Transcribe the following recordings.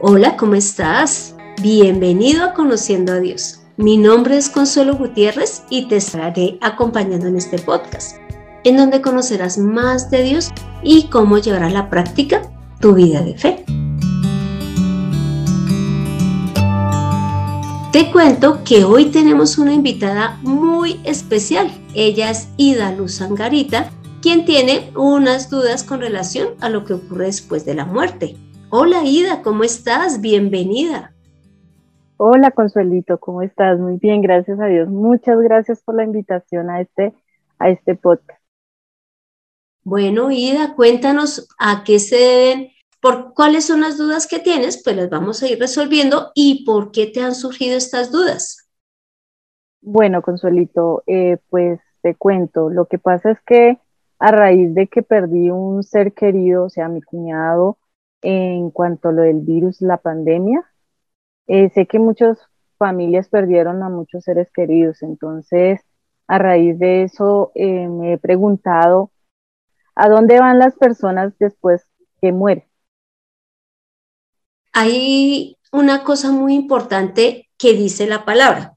Hola, ¿cómo estás? Bienvenido a Conociendo a Dios. Mi nombre es Consuelo Gutiérrez y te estaré acompañando en este podcast, en donde conocerás más de Dios y cómo llevar a la práctica tu vida de fe. Te cuento que hoy tenemos una invitada muy especial. Ella es Ida Luz Angarita, quien tiene unas dudas con relación a lo que ocurre después de la muerte. Hola Ida, ¿cómo estás? Bienvenida. Hola Consuelito, ¿cómo estás? Muy bien, gracias a Dios. Muchas gracias por la invitación a este, a este podcast. Bueno, Ida, cuéntanos a qué se deben, por cuáles son las dudas que tienes, pues las vamos a ir resolviendo y por qué te han surgido estas dudas. Bueno, Consuelito, eh, pues te cuento, lo que pasa es que a raíz de que perdí un ser querido, o sea, mi cuñado, en cuanto a lo del virus, la pandemia. Eh, sé que muchas familias perdieron a muchos seres queridos, entonces a raíz de eso eh, me he preguntado, ¿a dónde van las personas después que mueren? Hay una cosa muy importante que dice la palabra.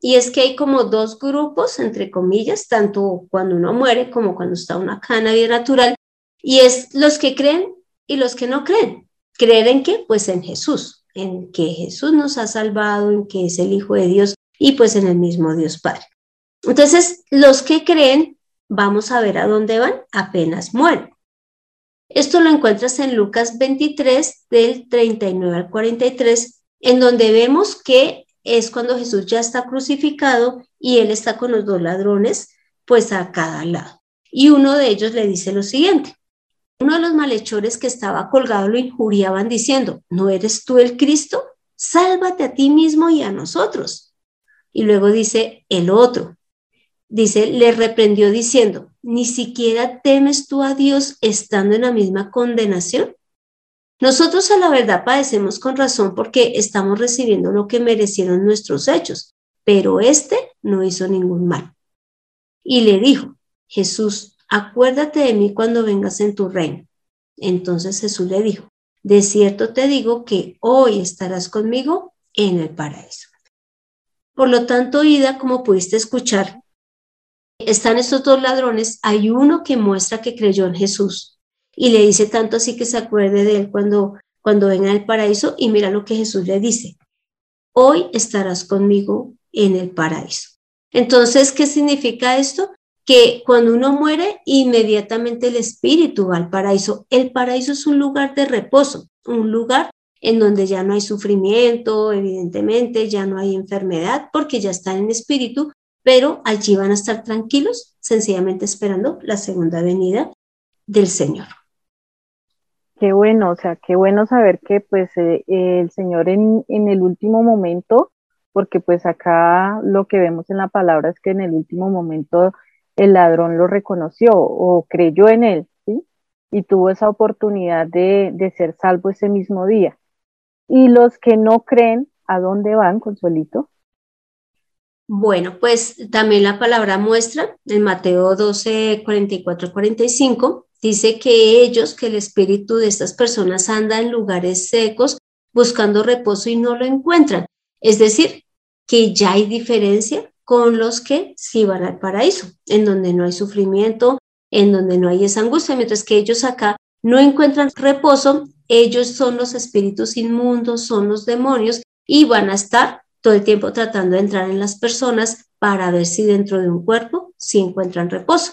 Y es que hay como dos grupos, entre comillas, tanto cuando uno muere como cuando está una cana natural, y es los que creen y los que no creen. ¿Creer en qué? Pues en Jesús, en que Jesús nos ha salvado, en que es el Hijo de Dios y pues en el mismo Dios Padre. Entonces, los que creen, vamos a ver a dónde van apenas mueren. Esto lo encuentras en Lucas 23, del 39 al 43, en donde vemos que es cuando Jesús ya está crucificado y él está con los dos ladrones, pues a cada lado. Y uno de ellos le dice lo siguiente, uno de los malhechores que estaba colgado lo injuriaban diciendo, ¿no eres tú el Cristo? Sálvate a ti mismo y a nosotros. Y luego dice el otro, dice, le reprendió diciendo, ¿ni siquiera temes tú a Dios estando en la misma condenación? Nosotros a la verdad padecemos con razón porque estamos recibiendo lo que merecieron nuestros hechos, pero este no hizo ningún mal. Y le dijo, Jesús, acuérdate de mí cuando vengas en tu reino. Entonces Jesús le dijo, de cierto te digo que hoy estarás conmigo en el paraíso. Por lo tanto, Ida, como pudiste escuchar, están estos dos ladrones, hay uno que muestra que creyó en Jesús y le dice tanto así que se acuerde de él cuando, cuando venga al paraíso y mira lo que Jesús le dice, hoy estarás conmigo en el paraíso. Entonces, ¿qué significa esto? Que cuando uno muere, inmediatamente el espíritu va al paraíso. El paraíso es un lugar de reposo, un lugar en donde ya no hay sufrimiento, evidentemente, ya no hay enfermedad, porque ya están en espíritu, pero allí van a estar tranquilos, sencillamente esperando la segunda venida del Señor. Qué bueno, o sea, qué bueno saber que pues eh, el Señor en, en el último momento, porque pues acá lo que vemos en la palabra es que en el último momento el ladrón lo reconoció o creyó en él, ¿sí? Y tuvo esa oportunidad de, de ser salvo ese mismo día. Y los que no creen, ¿a dónde van, Consuelito? Bueno, pues también la palabra muestra en Mateo 12, 44, 45, dice que ellos, que el espíritu de estas personas anda en lugares secos buscando reposo y no lo encuentran. Es decir, que ya hay diferencia con los que sí van al paraíso, en donde no hay sufrimiento, en donde no hay esa angustia, mientras que ellos acá no encuentran reposo, ellos son los espíritus inmundos, son los demonios y van a estar todo el tiempo tratando de entrar en las personas para ver si dentro de un cuerpo sí encuentran reposo.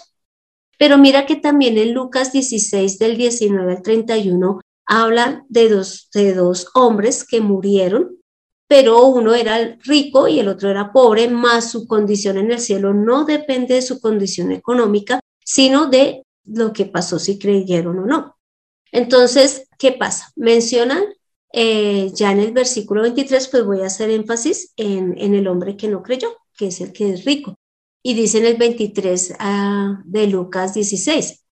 Pero mira que también en Lucas 16 del 19 al 31 habla de dos, de dos hombres que murieron pero uno era rico y el otro era pobre, más su condición en el cielo no depende de su condición económica, sino de lo que pasó si creyeron o no. Entonces, ¿qué pasa? Mencionan eh, ya en el versículo 23, pues voy a hacer énfasis en, el hombre que no creyó, que es el que es rico. Y dice en el 23 ah, de Lucas 16,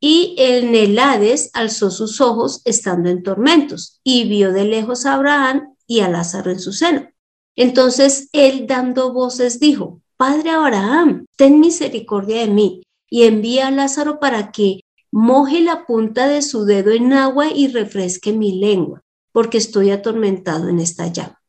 y en el Hades alzó sus ojos estando en tormentos y vio de lejos a Abraham y a Lázaro en su seno. Entonces él dando voces dijo, Padre Abraham, ten misericordia de mí y envía a Lázaro para que moje la punta de su dedo en agua y refresque mi lengua, porque estoy atormentado en esta llama.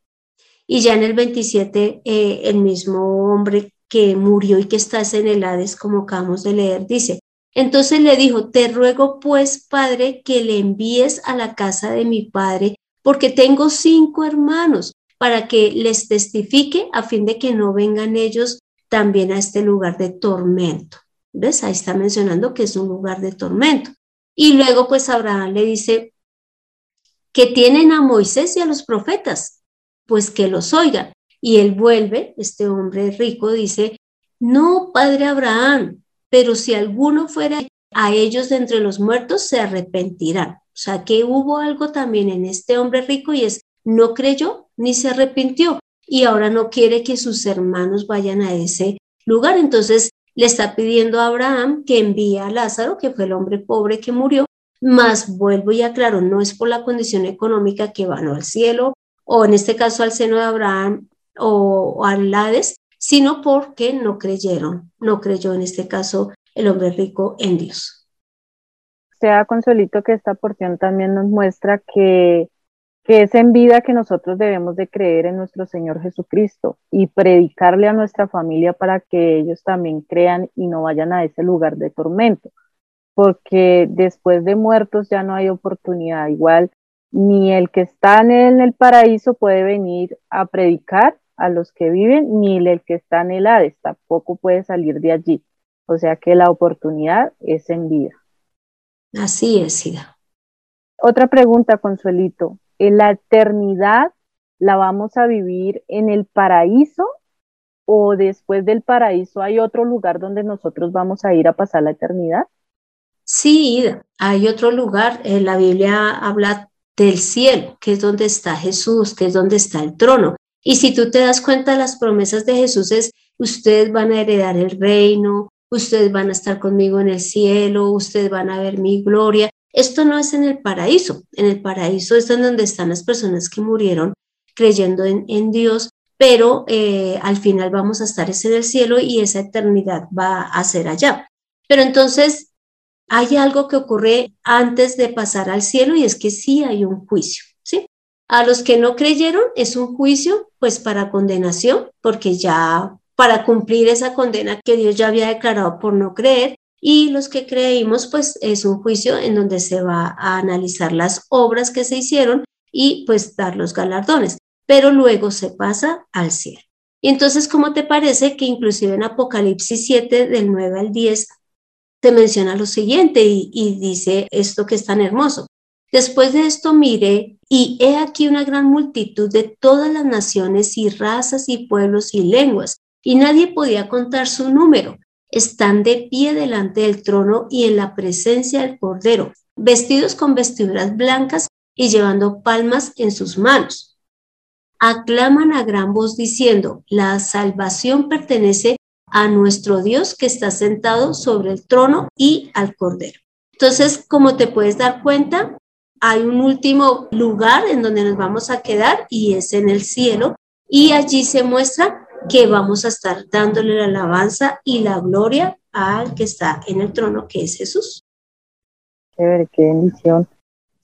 Y ya en el 27, eh, el mismo hombre que murió y que está en el Hades, como acabamos de leer, dice, entonces le dijo, te ruego pues, Padre, que le envíes a la casa de mi Padre, porque tengo cinco hermanos, para que les testifique a fin de que no vengan ellos también a este lugar de tormento. ¿Ves? Ahí está mencionando que es un lugar de tormento. Y luego pues Abraham le dice que tienen a Moisés y a los profetas, pues que los oigan. Y él vuelve, este hombre rico dice, no, padre Abraham, pero si alguno fuera a ellos de entre los muertos, se arrepentirán. O sea que hubo algo también en este hombre rico y es, no creyó ni se arrepintió y ahora no quiere que sus hermanos vayan a ese lugar. Entonces le está pidiendo a Abraham que envíe a Lázaro, que fue el hombre pobre que murió, más vuelvo y aclaro, no es por la condición económica que van al cielo o en este caso al seno de Abraham o, o al Hades, sino porque no creyeron, no creyó en este caso el hombre rico en Dios. Sea consuelito que esta porción también nos muestra que, que es en vida que nosotros debemos de creer en nuestro Señor Jesucristo y predicarle a nuestra familia para que ellos también crean y no vayan a ese lugar de tormento, porque después de muertos ya no hay oportunidad. Igual ni el que está en el paraíso puede venir a predicar a los que viven, ni el que está en el Hades tampoco puede salir de allí. O sea que la oportunidad es en vida. Así es, Sida. Otra pregunta, Consuelito. ¿En la eternidad la vamos a vivir en el paraíso o después del paraíso hay otro lugar donde nosotros vamos a ir a pasar la eternidad? Sí, hay otro lugar. En eh, la Biblia habla del cielo, que es donde está Jesús, que es donde está el trono. Y si tú te das cuenta, las promesas de Jesús es, ustedes van a heredar el reino, ustedes van a estar conmigo en el cielo, ustedes van a ver mi gloria. Esto no es en el paraíso. En el paraíso es donde están las personas que murieron creyendo en, Dios, pero eh, al final vamos a estar en el cielo y esa eternidad va a ser allá. Pero entonces hay algo que ocurre antes de pasar al cielo y es que sí hay un juicio, ¿sí? A los que no creyeron es un juicio pues para condenación, porque ya para cumplir esa condena que Dios ya había declarado por no creer, y los que creímos pues es un juicio en donde se va a analizar las obras que se hicieron y pues dar los galardones, pero luego se pasa al cielo. Y entonces, ¿cómo te parece que inclusive en Apocalipsis 7 del 9 al 10 te menciona lo siguiente y, y dice esto que es tan hermoso? Después de esto miré y he aquí una gran multitud de todas las naciones y razas y pueblos y lenguas, y nadie podía contar su número. Están de pie delante del trono y en la presencia del Cordero, vestidos con vestiduras blancas y llevando palmas en sus manos. Aclaman a gran voz diciendo, la salvación pertenece a nuestro Dios que está sentado sobre el trono y al Cordero. Entonces, como te puedes dar cuenta, hay un último lugar en donde nos vamos a quedar y es en el cielo y allí se muestra que vamos a estar dándole la alabanza y la gloria al que está en el trono, que es Jesús. Qué bendición.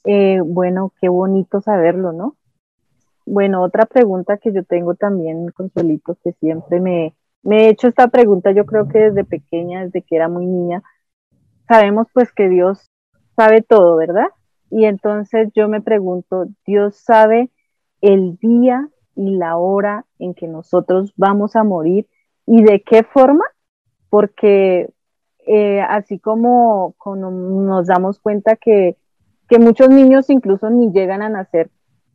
Eh, bueno, qué bonito saberlo, ¿no? Bueno, otra pregunta que yo tengo también, Consuelito, que siempre me, me he hecho esta pregunta, yo creo que desde pequeña, desde que era muy niña, sabemos pues que Dios sabe todo, ¿verdad? Y entonces yo me pregunto, Dios sabe el día y la hora en que nosotros vamos a morir y de qué forma, porque eh, así como, nos damos cuenta que, que, muchos niños incluso ni llegan a nacer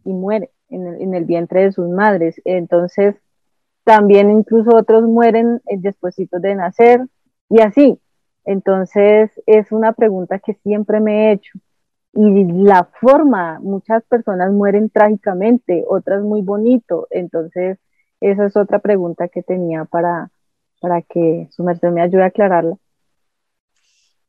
y mueren en el, en el vientre de sus madres, entonces también incluso otros mueren eh, después de nacer y así. Entonces es una pregunta que siempre me he hecho y la forma, muchas personas mueren trágicamente, otras muy bonito. Entonces, esa es otra pregunta que tenía para, para que su merced me ayude a aclararla.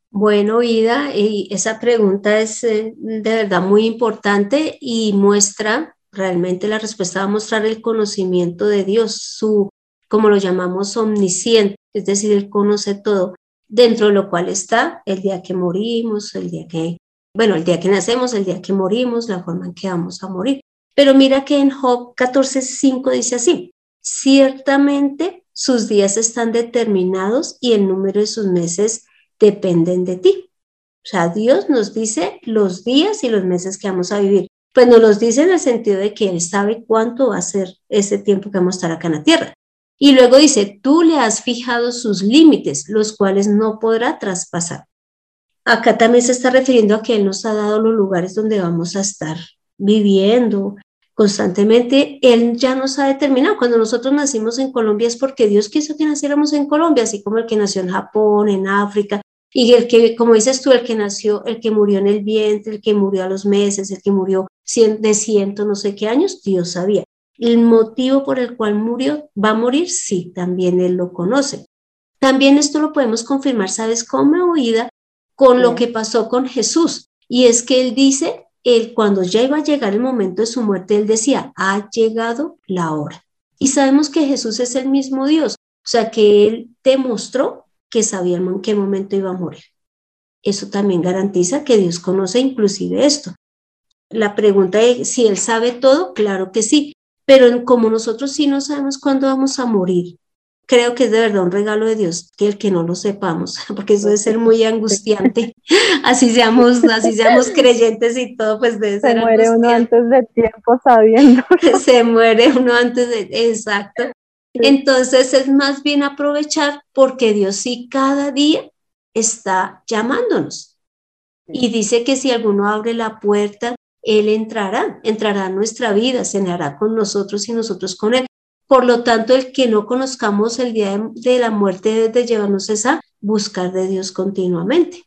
Bueno, Ida, y esa pregunta es eh, de verdad muy importante y muestra, realmente la respuesta va a mostrar el conocimiento de Dios, su, como lo llamamos, omnisciente, es decir, Él conoce todo, dentro de lo cual está el día que morimos, el día que bueno, el día que nacemos, el día que morimos, la forma en que vamos a morir. Pero mira que en Job 14:5 dice así, ciertamente sus días están determinados y el número de sus meses dependen de ti. O sea, Dios nos dice los días y los meses que vamos a vivir. Pues nos los dice en el sentido de que Él sabe cuánto va a ser ese tiempo que vamos a estar acá en la tierra. Y luego dice, tú le has fijado sus límites, los cuales no podrá traspasar. Acá también se está refiriendo a que Él nos ha dado los lugares donde vamos a estar viviendo constantemente. Él ya nos ha determinado. Cuando nosotros nacimos en Colombia es porque Dios quiso que naciéramos en Colombia, así como el que nació en Japón, en África, y el que, como dices tú, el que nació, el que murió en el vientre, el que murió a los meses, el que murió de ciento no sé qué años, Dios sabía. El motivo por el cual murió, va a morir, sí, también Él lo conoce. También esto lo podemos confirmar, ¿sabes cómo, oída? Con lo que pasó con Jesús. Y es que Él dice, él cuando ya iba a llegar el momento de su muerte, Él decía, ha llegado la hora. Y sabemos que Jesús es el mismo Dios, o sea que Él demostró que sabía en qué momento iba a morir. Eso también garantiza que Dios conoce inclusive esto. La pregunta es si Él sabe todo, claro que sí, pero como nosotros sí no sabemos cuándo vamos a morir, creo que es de verdad un regalo de Dios que el que no lo sepamos, porque eso debe ser muy angustiante. así seamos, así seamos creyentes y todo, pues debe ser. Se muere uno antes de tiempo sabiendo. Se muere uno antes de, exacto. Entonces es más bien aprovechar porque Dios sí cada día está llamándonos. Y dice que si alguno abre la puerta, Él entrará, entrará a nuestra vida, cenará con nosotros y nosotros con Él. Por lo tanto, el que no conozcamos el día de, la muerte debe llevarnos a buscar de Dios continuamente.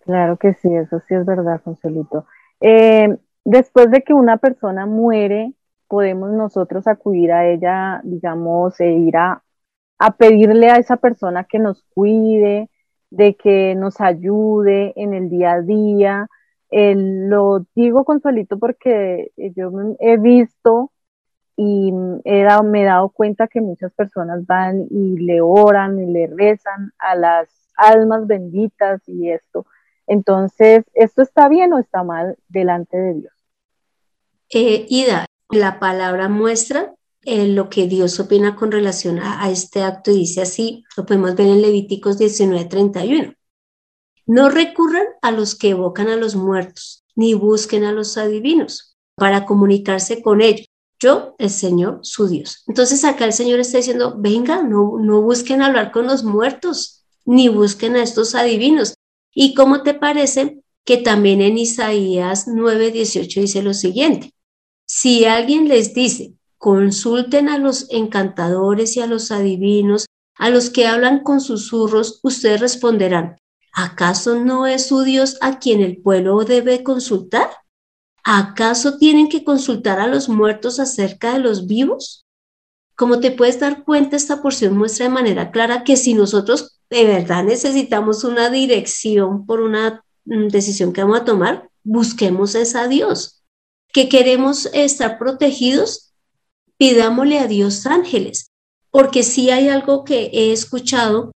Claro que sí, eso sí es verdad, Consuelito. Eh, después de que una persona muere, podemos nosotros acudir a ella, digamos, e ir a, pedirle a esa persona que nos cuide, de que nos ayude en el día a día. Lo digo consuelito porque yo he visto y he dado, me he dado cuenta que muchas personas van y le oran y le rezan a las almas benditas y esto. Entonces, ¿esto está bien o está mal delante de Dios? Eh, Ida, la palabra muestra eh, lo que Dios opina con relación a, este acto y dice así, lo podemos ver en Levíticos 19:31. No recurran a los que evocan a los muertos, ni busquen a los adivinos para comunicarse con ellos. Yo, el Señor, su Dios. Entonces acá el Señor está diciendo, venga, no, no busquen hablar con los muertos, ni busquen a estos adivinos. ¿Y cómo te parece que también en Isaías 9:18 dice lo siguiente? Si alguien les dice, consulten a los encantadores y a los adivinos, a los que hablan con susurros, ustedes responderán, ¿acaso no es su Dios a quien el pueblo debe consultar? ¿Acaso tienen que consultar a los muertos acerca de los vivos? Como te puedes dar cuenta, esta porción muestra de manera clara que si nosotros de verdad necesitamos una dirección por una mm, decisión que vamos a tomar, busquemos esa Dios que queremos estar protegidos, pidámosle a Dios ángeles, porque si hay algo que he escuchado.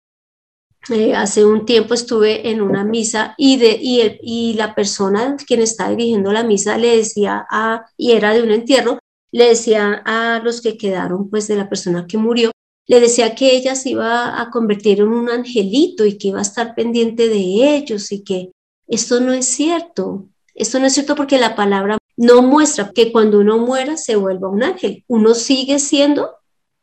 Eh, hace un tiempo estuve en una misa y, de, y, y la persona quien está dirigiendo la misa le decía a, y era de un entierro, le decía a los que quedaron pues de la persona que murió, le decía que ella se iba a convertir en un angelito y que iba a estar pendiente de ellos y que esto no es cierto. Esto no es cierto porque la palabra no muestra que cuando uno muera se vuelva un ángel. Uno sigue siendo,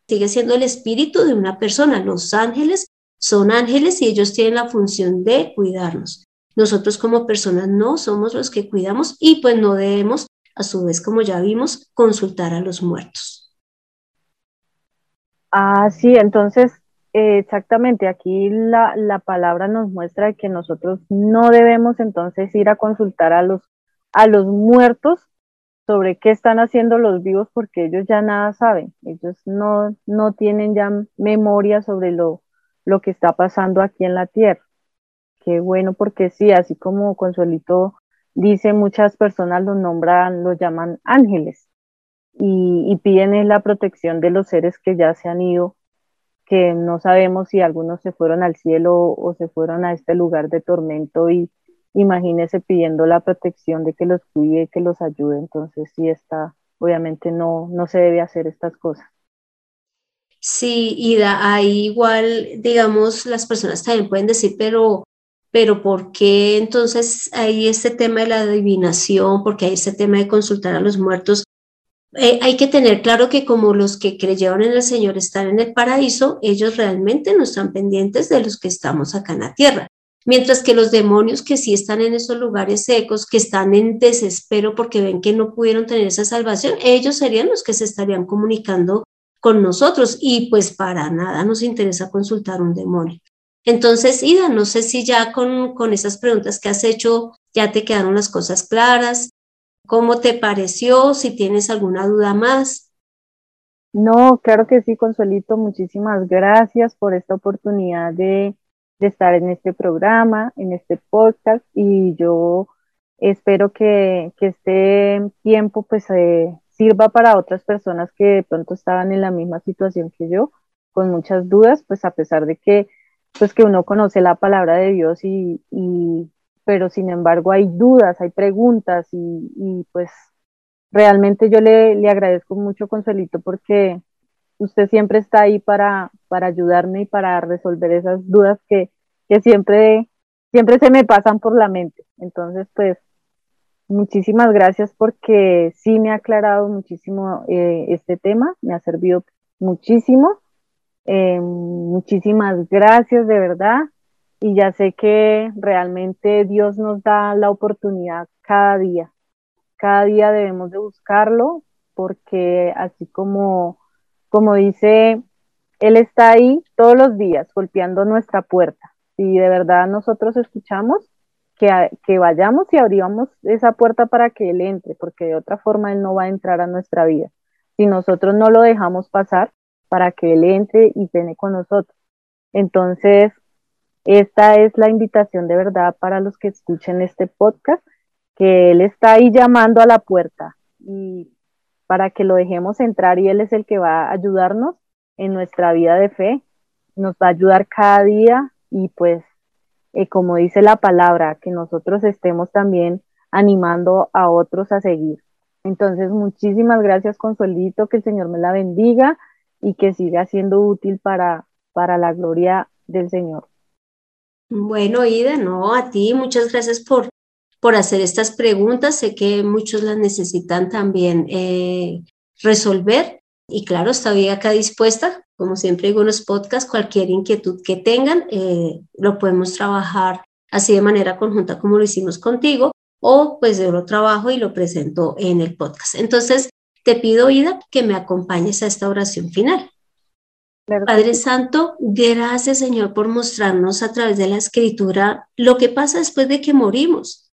sigue siendo el espíritu de una persona. Los ángeles son ángeles y ellos tienen la función de cuidarnos. Nosotros como personas no somos los que cuidamos y pues no debemos, a su vez, como ya vimos, consultar a los muertos. Ah, sí, entonces, eh, exactamente, aquí la, la palabra nos muestra que nosotros no debemos entonces ir a consultar a los a los muertos sobre qué están haciendo los vivos porque ellos ya nada saben, ellos no, no tienen ya memoria sobre lo, lo que está pasando aquí en la tierra. Qué bueno porque sí, así como Consuelito dice, muchas personas los nombran, los llaman ángeles y, piden la protección de los seres que ya se han ido, que no sabemos si algunos se fueron al cielo o se fueron a este lugar de tormento y imagínese pidiendo la protección de que los cuide, que los ayude, entonces sí está, obviamente no, no se debe hacer estas cosas. Sí, Ida, ahí igual, digamos, las personas también pueden decir, pero, pero ¿por qué entonces hay este tema de la adivinación? ¿Por qué hay este tema de consultar a los muertos? Eh, hay que tener claro que como los que creyeron en el Señor están en el paraíso, ellos realmente no están pendientes de los que estamos acá en la tierra. Mientras que los demonios que sí están en esos lugares secos, que están en desespero porque ven que no pudieron tener esa salvación, ellos serían los que se estarían comunicando con nosotros y pues para nada nos interesa consultar un demonio. Entonces, Ida, no sé si ya con, con esas preguntas que has hecho ya te quedaron las cosas claras. ¿Cómo te pareció? Si tienes alguna duda más. No, claro que sí, Consuelito. Muchísimas gracias por esta oportunidad de, de estar en este programa, en este podcast y yo espero que, que este tiempo pues eh, sirva para otras personas que de pronto estaban en la misma situación que yo, con muchas dudas, pues a pesar de que pues que uno conoce la palabra de Dios y, y pero sin embargo hay dudas, hay preguntas y, y pues realmente yo le, le agradezco mucho Consuelito porque usted siempre está ahí para, para ayudarme y para resolver esas dudas que, que siempre, siempre se me pasan por la mente. Entonces, pues, muchísimas gracias porque sí me ha aclarado muchísimo eh, este tema, me ha servido muchísimo. Eh, muchísimas gracias de verdad y ya sé que realmente Dios nos da la oportunidad cada día. Cada día debemos de buscarlo porque así como como dice, Él está ahí todos los días golpeando nuestra puerta. Si de verdad nosotros escuchamos, que, vayamos y abramos esa puerta para que Él entre, porque de otra forma Él no va a entrar a nuestra vida. Si nosotros no lo dejamos pasar para que Él entre y viene con nosotros. Entonces, esta es la invitación de verdad para los que escuchen este podcast, que Él está ahí llamando a la puerta y para que lo dejemos entrar y Él es el que va a ayudarnos en nuestra vida de fe, nos va a ayudar cada día y pues eh, como dice la palabra, que nosotros estemos también animando a otros a seguir. Entonces, muchísimas gracias, Consuelito, que el Señor me la bendiga y que siga siendo útil para, para la gloria del Señor. Bueno, Ida, no, a ti, muchas gracias por por hacer estas preguntas. Sé que muchos las necesitan también eh, resolver. Y claro, estoy acá dispuesta, como siempre digo en los podcasts, cualquier inquietud que tengan, eh, lo podemos trabajar así de manera conjunta como lo hicimos contigo, o pues yo lo trabajo y lo presento en el podcast. Entonces, te pido, Ida, que me acompañes a esta oración final. Padre Santo, gracias Señor por mostrarnos a través de la escritura lo que pasa después de que morimos.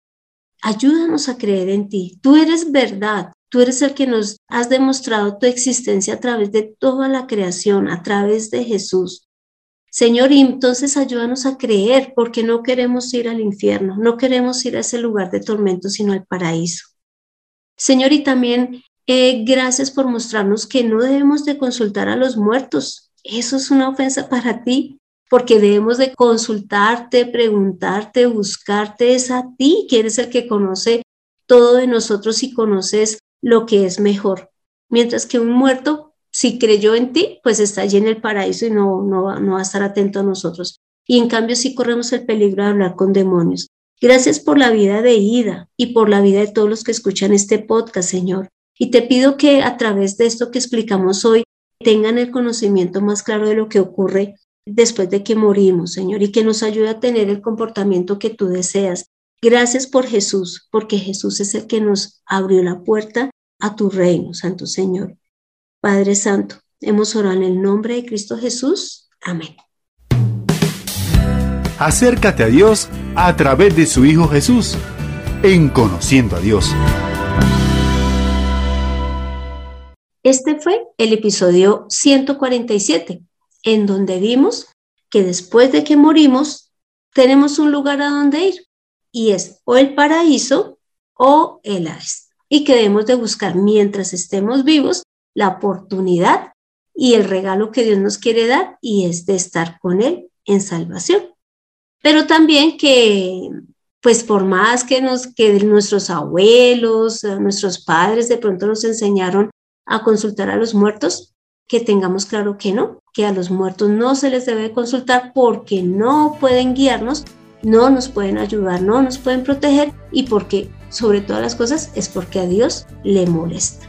Ayúdanos a creer en ti. Tú eres verdad. Tú eres el que nos has demostrado tu existencia a través de toda la creación, a través de Jesús. Señor, y entonces ayúdanos a creer porque no queremos ir al infierno, no queremos ir a ese lugar de tormento, sino al paraíso. Señor, y también eh, gracias por mostrarnos que no debemos de consultar a los muertos. Eso es una ofensa para ti porque debemos de consultarte, preguntarte, buscarte, es a ti que eres el que conoce todo de nosotros y conoces lo que es mejor. Mientras que un muerto, si creyó en ti, pues está allí en el paraíso y no, no, no va a estar atento a nosotros. Y en cambio sí corremos el peligro de hablar con demonios. Gracias por la vida de Ida y por la vida de todos los que escuchan este podcast, Señor. Y te pido que a través de esto que explicamos hoy tengan el conocimiento más claro de lo que ocurre después de que morimos, Señor, y que nos ayude a tener el comportamiento que tú deseas. Gracias por Jesús, porque Jesús es el que nos abrió la puerta a tu reino, Santo Señor. Padre Santo, hemos orado en el nombre de Cristo Jesús. Amén. Acércate a Dios a través de su Hijo Jesús, en conociendo a Dios. Este fue el episodio 147 en donde vimos que después de que morimos tenemos un lugar a donde ir y es o el paraíso o el Ares y que debemos de buscar mientras estemos vivos la oportunidad y el regalo que Dios nos quiere dar y es de estar con Él en salvación. Pero también que, pues por más que, nos, que nuestros abuelos, eh, nuestros padres de pronto nos enseñaron a consultar a los muertos, que tengamos claro que no, que a los muertos no se les debe consultar porque no pueden guiarnos, no nos pueden ayudar, no nos pueden proteger y porque sobre todas las cosas es porque a Dios le molesta.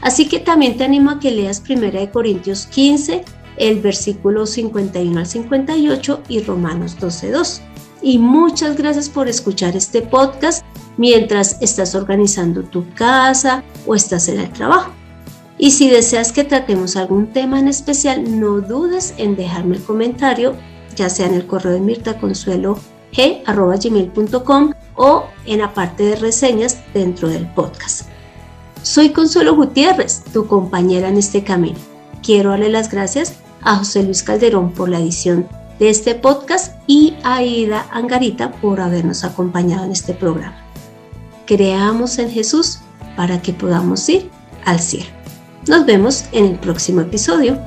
Así que también te animo a que leas 1 Corintios 15, el versículo 51 al 58 y Romanos 12, 2. Y muchas gracias por escuchar este podcast mientras estás organizando tu casa o estás en el trabajo. Y si deseas que tratemos algún tema en especial, no dudes en dejarme el comentario, ya sea en el correo de Mirta Consuelo g.gmail.com o en la parte de reseñas dentro del podcast. Soy Consuelo Gutiérrez, tu compañera en este camino. Quiero darle las gracias a José Luis Calderón por la edición de este podcast y a Ida Angarita por habernos acompañado en este programa. Creamos en Jesús para que podamos ir al cielo. Nos vemos en el próximo episodio.